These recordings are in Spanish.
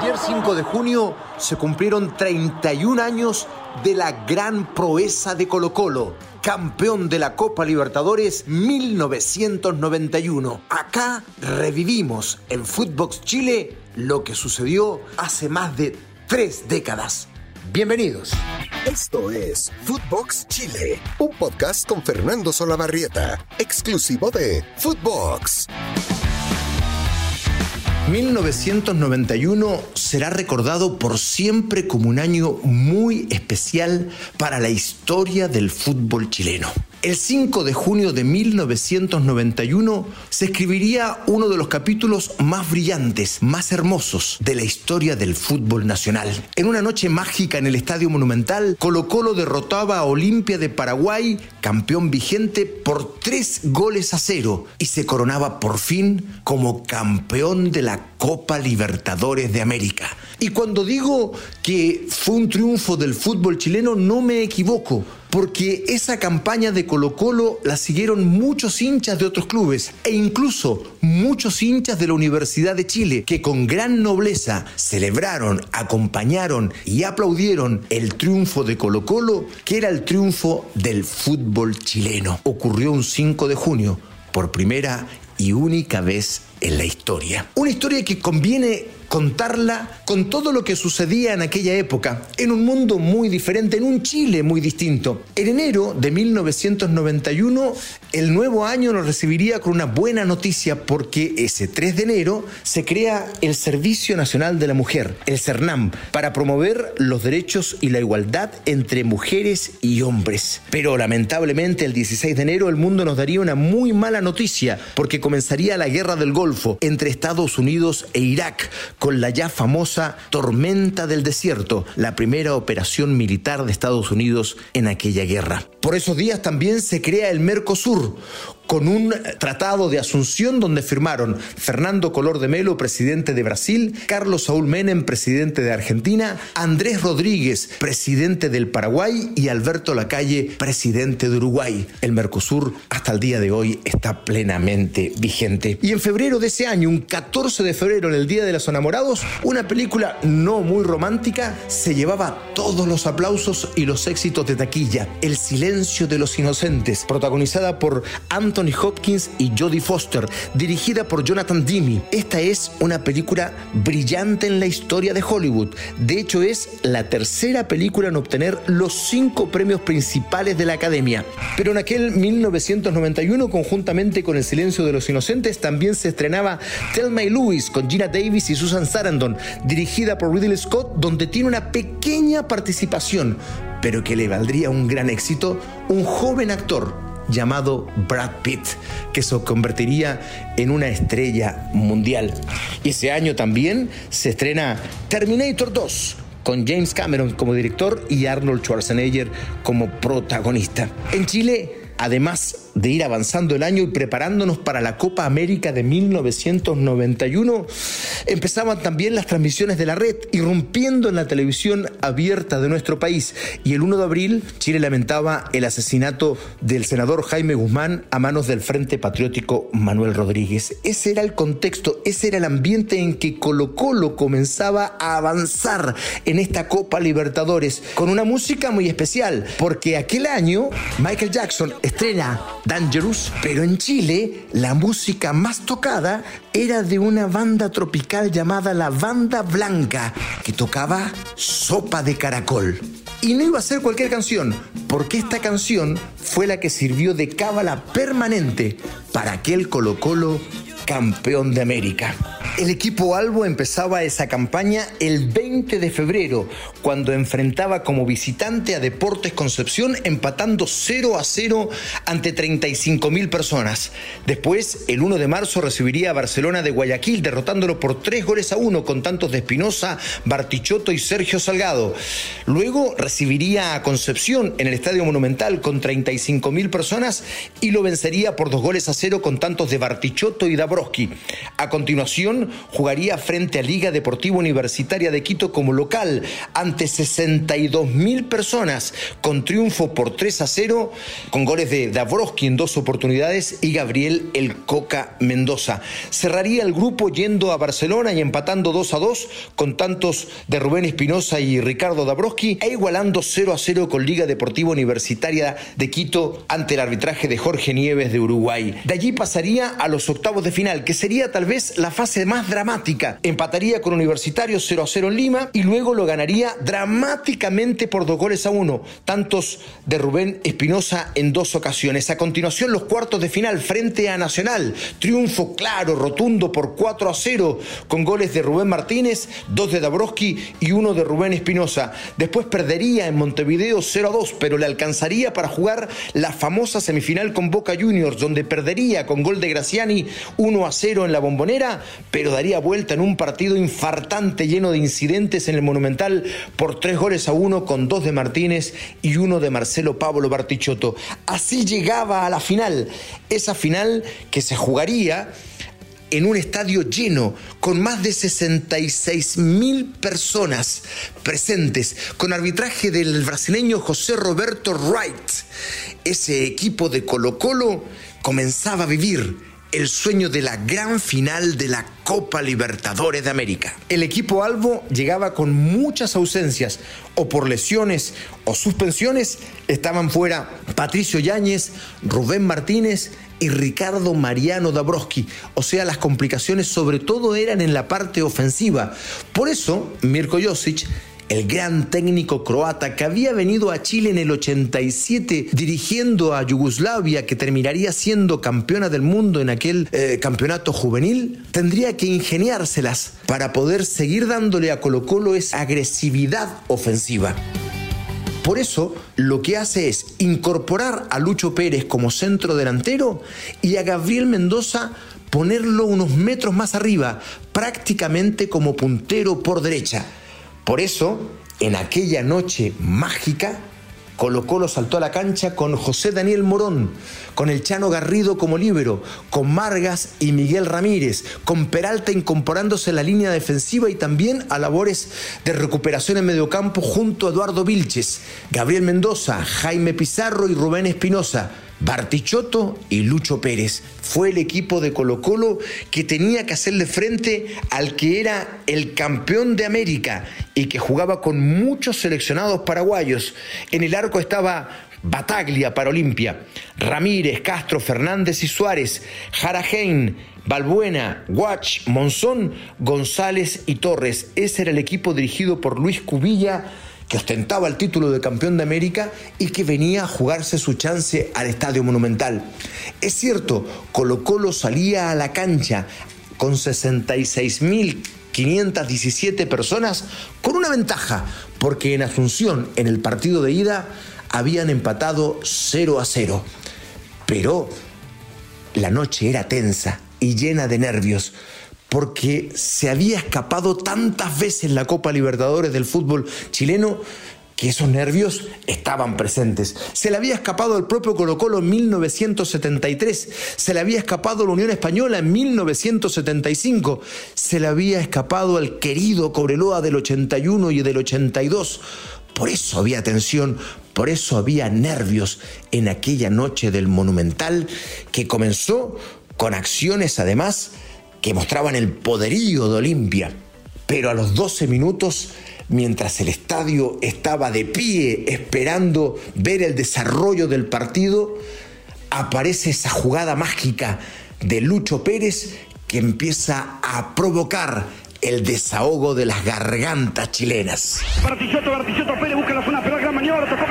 Ayer 5 de junio se cumplieron 31 años de la gran proeza de Colo Colo, campeón de la Copa Libertadores 1991. Acá revivimos en Footbox Chile lo que sucedió hace más de tres décadas. Bienvenidos. Esto es Footbox Chile, un podcast con Fernando Solabarrieta, exclusivo de Footbox. 1991 será recordado por siempre como un año muy especial para la historia del fútbol chileno. El 5 de junio de 1991 se escribiría uno de los capítulos más brillantes, más hermosos de la historia del fútbol nacional. En una noche mágica en el Estadio Monumental, Colo Colo derrotaba a Olimpia de Paraguay, campeón vigente, por tres goles a cero y se coronaba por fin como campeón de la Copa Libertadores de América. Y cuando digo que fue un triunfo del fútbol chileno, no me equivoco porque esa campaña de Colo Colo la siguieron muchos hinchas de otros clubes e incluso muchos hinchas de la Universidad de Chile que con gran nobleza celebraron, acompañaron y aplaudieron el triunfo de Colo Colo, que era el triunfo del fútbol chileno. Ocurrió un 5 de junio, por primera y única vez en la historia. Una historia que conviene contarla con todo lo que sucedía en aquella época, en un mundo muy diferente, en un Chile muy distinto. En enero de 1991, el nuevo año nos recibiría con una buena noticia porque ese 3 de enero se crea el Servicio Nacional de la Mujer, el CERNAM, para promover los derechos y la igualdad entre mujeres y hombres. Pero lamentablemente el 16 de enero el mundo nos daría una muy mala noticia porque comenzaría la guerra del Golfo entre Estados Unidos e Irak con la ya famosa Tormenta del Desierto, la primera operación militar de Estados Unidos en aquella guerra. Por esos días también se crea el Mercosur, con un tratado de asunción donde firmaron Fernando Color de Melo, presidente de Brasil, Carlos Saúl Menem, presidente de Argentina, Andrés Rodríguez, presidente del Paraguay y Alberto Lacalle, presidente de Uruguay. El Mercosur hasta el día de hoy está plenamente vigente. Y en febrero de ese año, un 14 de febrero, en el Día de los Enamorados, una película no muy romántica se llevaba todos los aplausos y los éxitos de taquilla. El silencio de los inocentes, protagonizada por Anthony Anthony Hopkins y Jodie Foster, dirigida por Jonathan Demme. Esta es una película brillante en la historia de Hollywood. De hecho, es la tercera película en obtener los cinco premios principales de la Academia. Pero en aquel 1991, conjuntamente con El Silencio de los Inocentes, también se estrenaba Thelma y Louise con Gina Davis y Susan Sarandon, dirigida por Ridley Scott, donde tiene una pequeña participación, pero que le valdría un gran éxito, un joven actor llamado Brad Pitt, que se convertiría en una estrella mundial. Y ese año también se estrena Terminator 2 con James Cameron como director y Arnold Schwarzenegger como protagonista. En Chile, además de ir avanzando el año y preparándonos para la Copa América de 1991, empezaban también las transmisiones de la red, irrumpiendo en la televisión abierta de nuestro país. Y el 1 de abril, Chile lamentaba el asesinato del senador Jaime Guzmán a manos del Frente Patriótico Manuel Rodríguez. Ese era el contexto, ese era el ambiente en que Colo Colo comenzaba a avanzar en esta Copa Libertadores, con una música muy especial, porque aquel año Michael Jackson estrena Dangerous, pero en Chile la música más tocada era de una banda tropical llamada la Banda Blanca, que tocaba Sopa de Caracol. Y no iba a ser cualquier canción, porque esta canción fue la que sirvió de cábala permanente para aquel Colo Colo campeón de América. El equipo Albo empezaba esa campaña el 20 de febrero, cuando enfrentaba como visitante a Deportes Concepción, empatando 0 a 0 ante 35 mil personas. Después, el 1 de marzo, recibiría a Barcelona de Guayaquil, derrotándolo por 3 goles a 1 con tantos de Espinosa, Bartichotto y Sergio Salgado. Luego recibiría a Concepción en el Estadio Monumental con 35 mil personas y lo vencería por 2 goles a 0 con tantos de Bartichotto y Dabrowski. A continuación, jugaría frente a Liga Deportiva Universitaria de Quito como local ante 62 mil personas con triunfo por 3 a 0 con goles de Dabrowski en dos oportunidades y Gabriel El Coca Mendoza. Cerraría el grupo yendo a Barcelona y empatando 2 a 2 con tantos de Rubén Espinosa y Ricardo Dabrowski e igualando 0 a 0 con Liga Deportiva Universitaria de Quito ante el arbitraje de Jorge Nieves de Uruguay. De allí pasaría a los octavos de final, que sería tal vez la fase más dramática. Empataría con Universitario 0 a 0 en Lima y luego lo ganaría dramáticamente por dos goles a uno, tantos de Rubén Espinosa en dos ocasiones. A continuación, los cuartos de final frente a Nacional. Triunfo claro, rotundo por 4 a 0, con goles de Rubén Martínez, dos de Dabrowski y uno de Rubén Espinosa. Después perdería en Montevideo 0 a 2, pero le alcanzaría para jugar la famosa semifinal con Boca Juniors, donde perdería con gol de Graciani 1 a 0 en la bombonera, pero daría vuelta en un partido infartante lleno de incidentes en el Monumental por tres goles a uno con dos de Martínez y uno de Marcelo Pablo Bartichotto. Así llegaba a la final, esa final que se jugaría en un estadio lleno, con más de 66 mil personas presentes, con arbitraje del brasileño José Roberto Wright. Ese equipo de Colo Colo comenzaba a vivir el sueño de la gran final de la Copa Libertadores de América. El equipo Albo llegaba con muchas ausencias, o por lesiones o suspensiones, estaban fuera Patricio Yáñez, Rubén Martínez y Ricardo Mariano Dabrowski. O sea, las complicaciones sobre todo eran en la parte ofensiva. Por eso, Mirko Josic el gran técnico croata que había venido a Chile en el 87 dirigiendo a Yugoslavia, que terminaría siendo campeona del mundo en aquel eh, campeonato juvenil, tendría que ingeniárselas para poder seguir dándole a Colo Colo esa agresividad ofensiva. Por eso lo que hace es incorporar a Lucho Pérez como centro delantero y a Gabriel Mendoza ponerlo unos metros más arriba, prácticamente como puntero por derecha. Por eso, en aquella noche mágica, Colo Colo saltó a la cancha con José Daniel Morón, con el Chano Garrido como líbero, con Margas y Miguel Ramírez, con Peralta incorporándose a la línea defensiva y también a labores de recuperación en mediocampo junto a Eduardo Vilches, Gabriel Mendoza, Jaime Pizarro y Rubén Espinosa. Bartichotto y Lucho Pérez. Fue el equipo de Colo Colo que tenía que hacerle frente al que era el campeón de América y que jugaba con muchos seleccionados paraguayos. En el arco estaba Bataglia para Olimpia, Ramírez, Castro, Fernández y Suárez, Jarajein, Balbuena, Guach, Monzón, González y Torres. Ese era el equipo dirigido por Luis Cubilla que ostentaba el título de campeón de América y que venía a jugarse su chance al Estadio Monumental. Es cierto, Colo Colo salía a la cancha con 66.517 personas con una ventaja, porque en Asunción, en el partido de ida, habían empatado 0 a 0. Pero la noche era tensa y llena de nervios porque se había escapado tantas veces la Copa Libertadores del fútbol chileno que esos nervios estaban presentes. Se le había escapado al propio Colo Colo en 1973, se le había escapado la Unión Española en 1975, se le había escapado al querido Cobreloa del 81 y del 82. Por eso había tensión, por eso había nervios en aquella noche del Monumental que comenzó con acciones además que mostraban el poderío de Olimpia. Pero a los 12 minutos, mientras el estadio estaba de pie esperando ver el desarrollo del partido, aparece esa jugada mágica de Lucho Pérez que empieza a provocar el desahogo de las gargantas chilenas zona, pero gran maniobra, tocó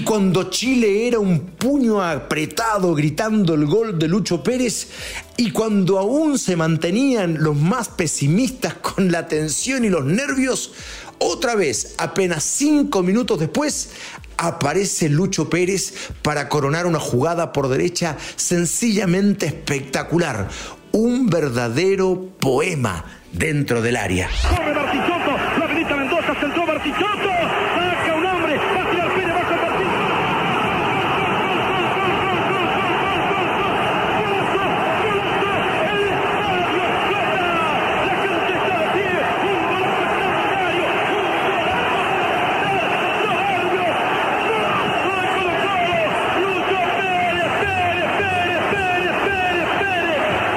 cuando Chile era un puño apretado gritando el gol de Lucho Pérez y cuando aún se mantenían los más pesimistas con la tensión y los nervios, otra vez, apenas cinco minutos después, aparece Lucho Pérez para coronar una jugada por derecha sencillamente espectacular. Un verdadero poema dentro del área. Corre Bartichotto, la Benita Mendoza, centró Bartichotto, saca un hombre, va a tirar Pérez, baja Bartichotto.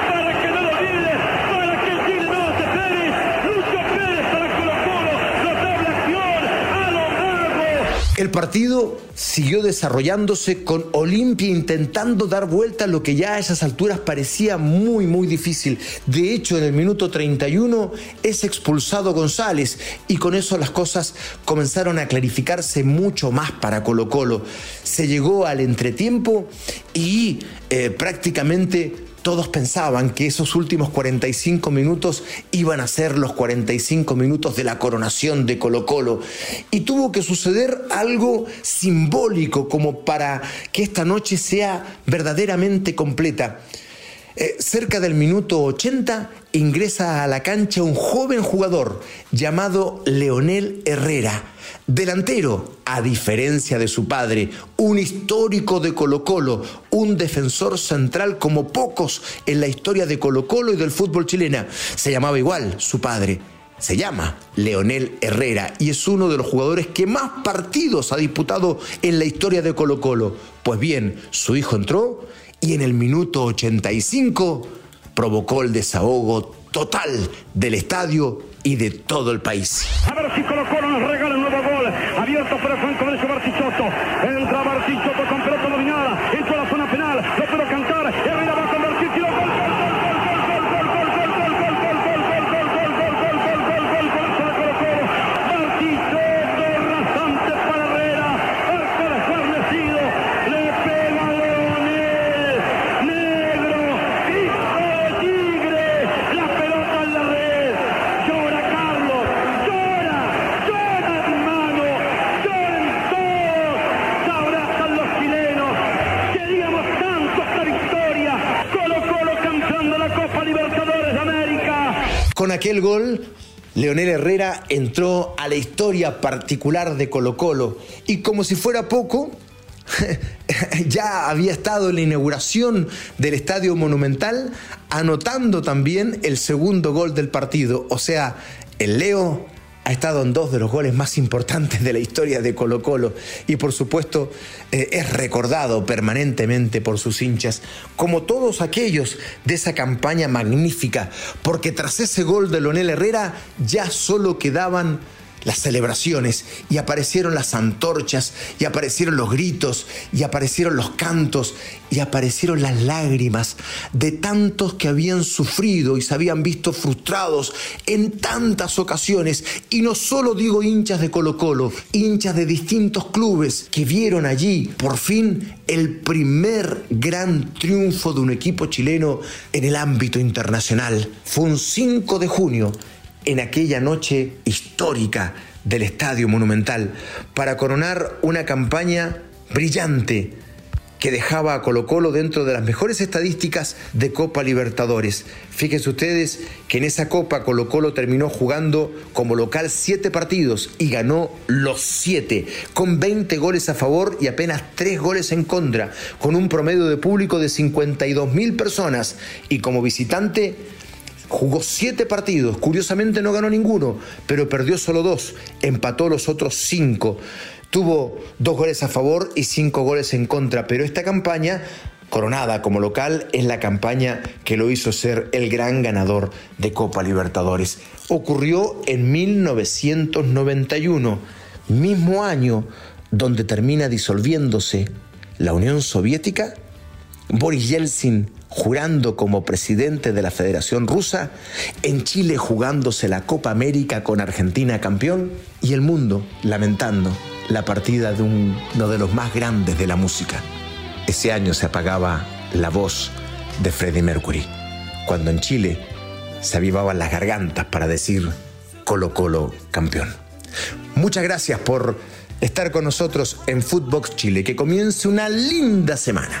para que no lo olvide, para que el Chile no se Pérez, Lucho Pérez para Colo Colo, notable acción, a lo largo. El partido siguió desarrollándose con Olimpia intentando dar vuelta a lo que ya a esas alturas parecía muy muy difícil. De hecho, en el minuto 31 es expulsado González y con eso las cosas comenzaron a clarificarse mucho más para Colo Colo. Se llegó al entretiempo y eh, prácticamente todos pensaban que esos últimos 45 minutos iban a ser los 45 minutos de la coronación de Colo Colo. Y tuvo que suceder algo simbólico como para que esta noche sea verdaderamente completa. Eh, cerca del minuto 80 ingresa a la cancha un joven jugador llamado Leonel Herrera, delantero, a diferencia de su padre, un histórico de Colo Colo, un defensor central como pocos en la historia de Colo Colo y del fútbol chilena. Se llamaba igual su padre. Se llama Leonel Herrera y es uno de los jugadores que más partidos ha disputado en la historia de Colo Colo. Pues bien, su hijo entró y en el minuto 85 provocó el desahogo total del estadio y de todo el país. A ver si Colo Colo nos regala un nuevo gol. Abierto por el flanco derecho Bartichotto. Entra Bartichotto con pelota dominada. Entra a la zona penal. Lo puedo cantar. Herrera va a convertir. Tiro gol. Bartichotto rasante para Herrera. Arco desguarnecido. Le pega Leonel. Negro. Hijo de tigre. La pelota en la red. Llora Carlos. Llora. Llora hermano. Lloren todos. Se abrazan los chilenos. Queríamos tanto esta victoria. Colo Colo cantando la Copa Libertadores de América. Con aquel gol, Leonel Herrera entró a la historia particular de Colo Colo y como si fuera poco, ya había estado en la inauguración del Estadio Monumental, anotando también el segundo gol del partido. O sea, el Leo ha estado en dos de los goles más importantes de la historia de Colo Colo y por supuesto eh, es recordado permanentemente por sus hinchas, como todos aquellos de esa campaña magnífica, porque tras ese gol de Leonel Herrera ya solo quedaban las celebraciones y aparecieron las antorchas y aparecieron los gritos y aparecieron los cantos y aparecieron las lágrimas de tantos que habían sufrido y se habían visto frustrados en tantas ocasiones y no solo digo hinchas de Colo Colo, hinchas de distintos clubes que vieron allí por fin el primer gran triunfo de un equipo chileno en el ámbito internacional. Fue un 5 de junio en aquella noche histórica del Estadio Monumental para coronar una campaña brillante que dejaba a Colo Colo dentro de las mejores estadísticas de Copa Libertadores. Fíjense ustedes que en esa Copa Colo Colo terminó jugando como local siete partidos y ganó los siete, con 20 goles a favor y apenas 3 goles en contra, con un promedio de público de 52 mil personas y como visitante Jugó siete partidos, curiosamente no ganó ninguno, pero perdió solo dos, empató los otros cinco. Tuvo dos goles a favor y cinco goles en contra, pero esta campaña, coronada como local, es la campaña que lo hizo ser el gran ganador de Copa Libertadores. Ocurrió en 1991, mismo año donde termina disolviéndose la Unión Soviética. Boris Yeltsin jurando como presidente de la Federación Rusa, en Chile jugándose la Copa América con Argentina campeón y el mundo lamentando la partida de un- uno de los más grandes de la música. Ese año se apagaba la voz de Freddie Mercury, cuando en Chile se avivaban las gargantas para decir Colo Colo campeón. Muchas gracias por estar con nosotros en Footbox Chile, que comience una linda semana.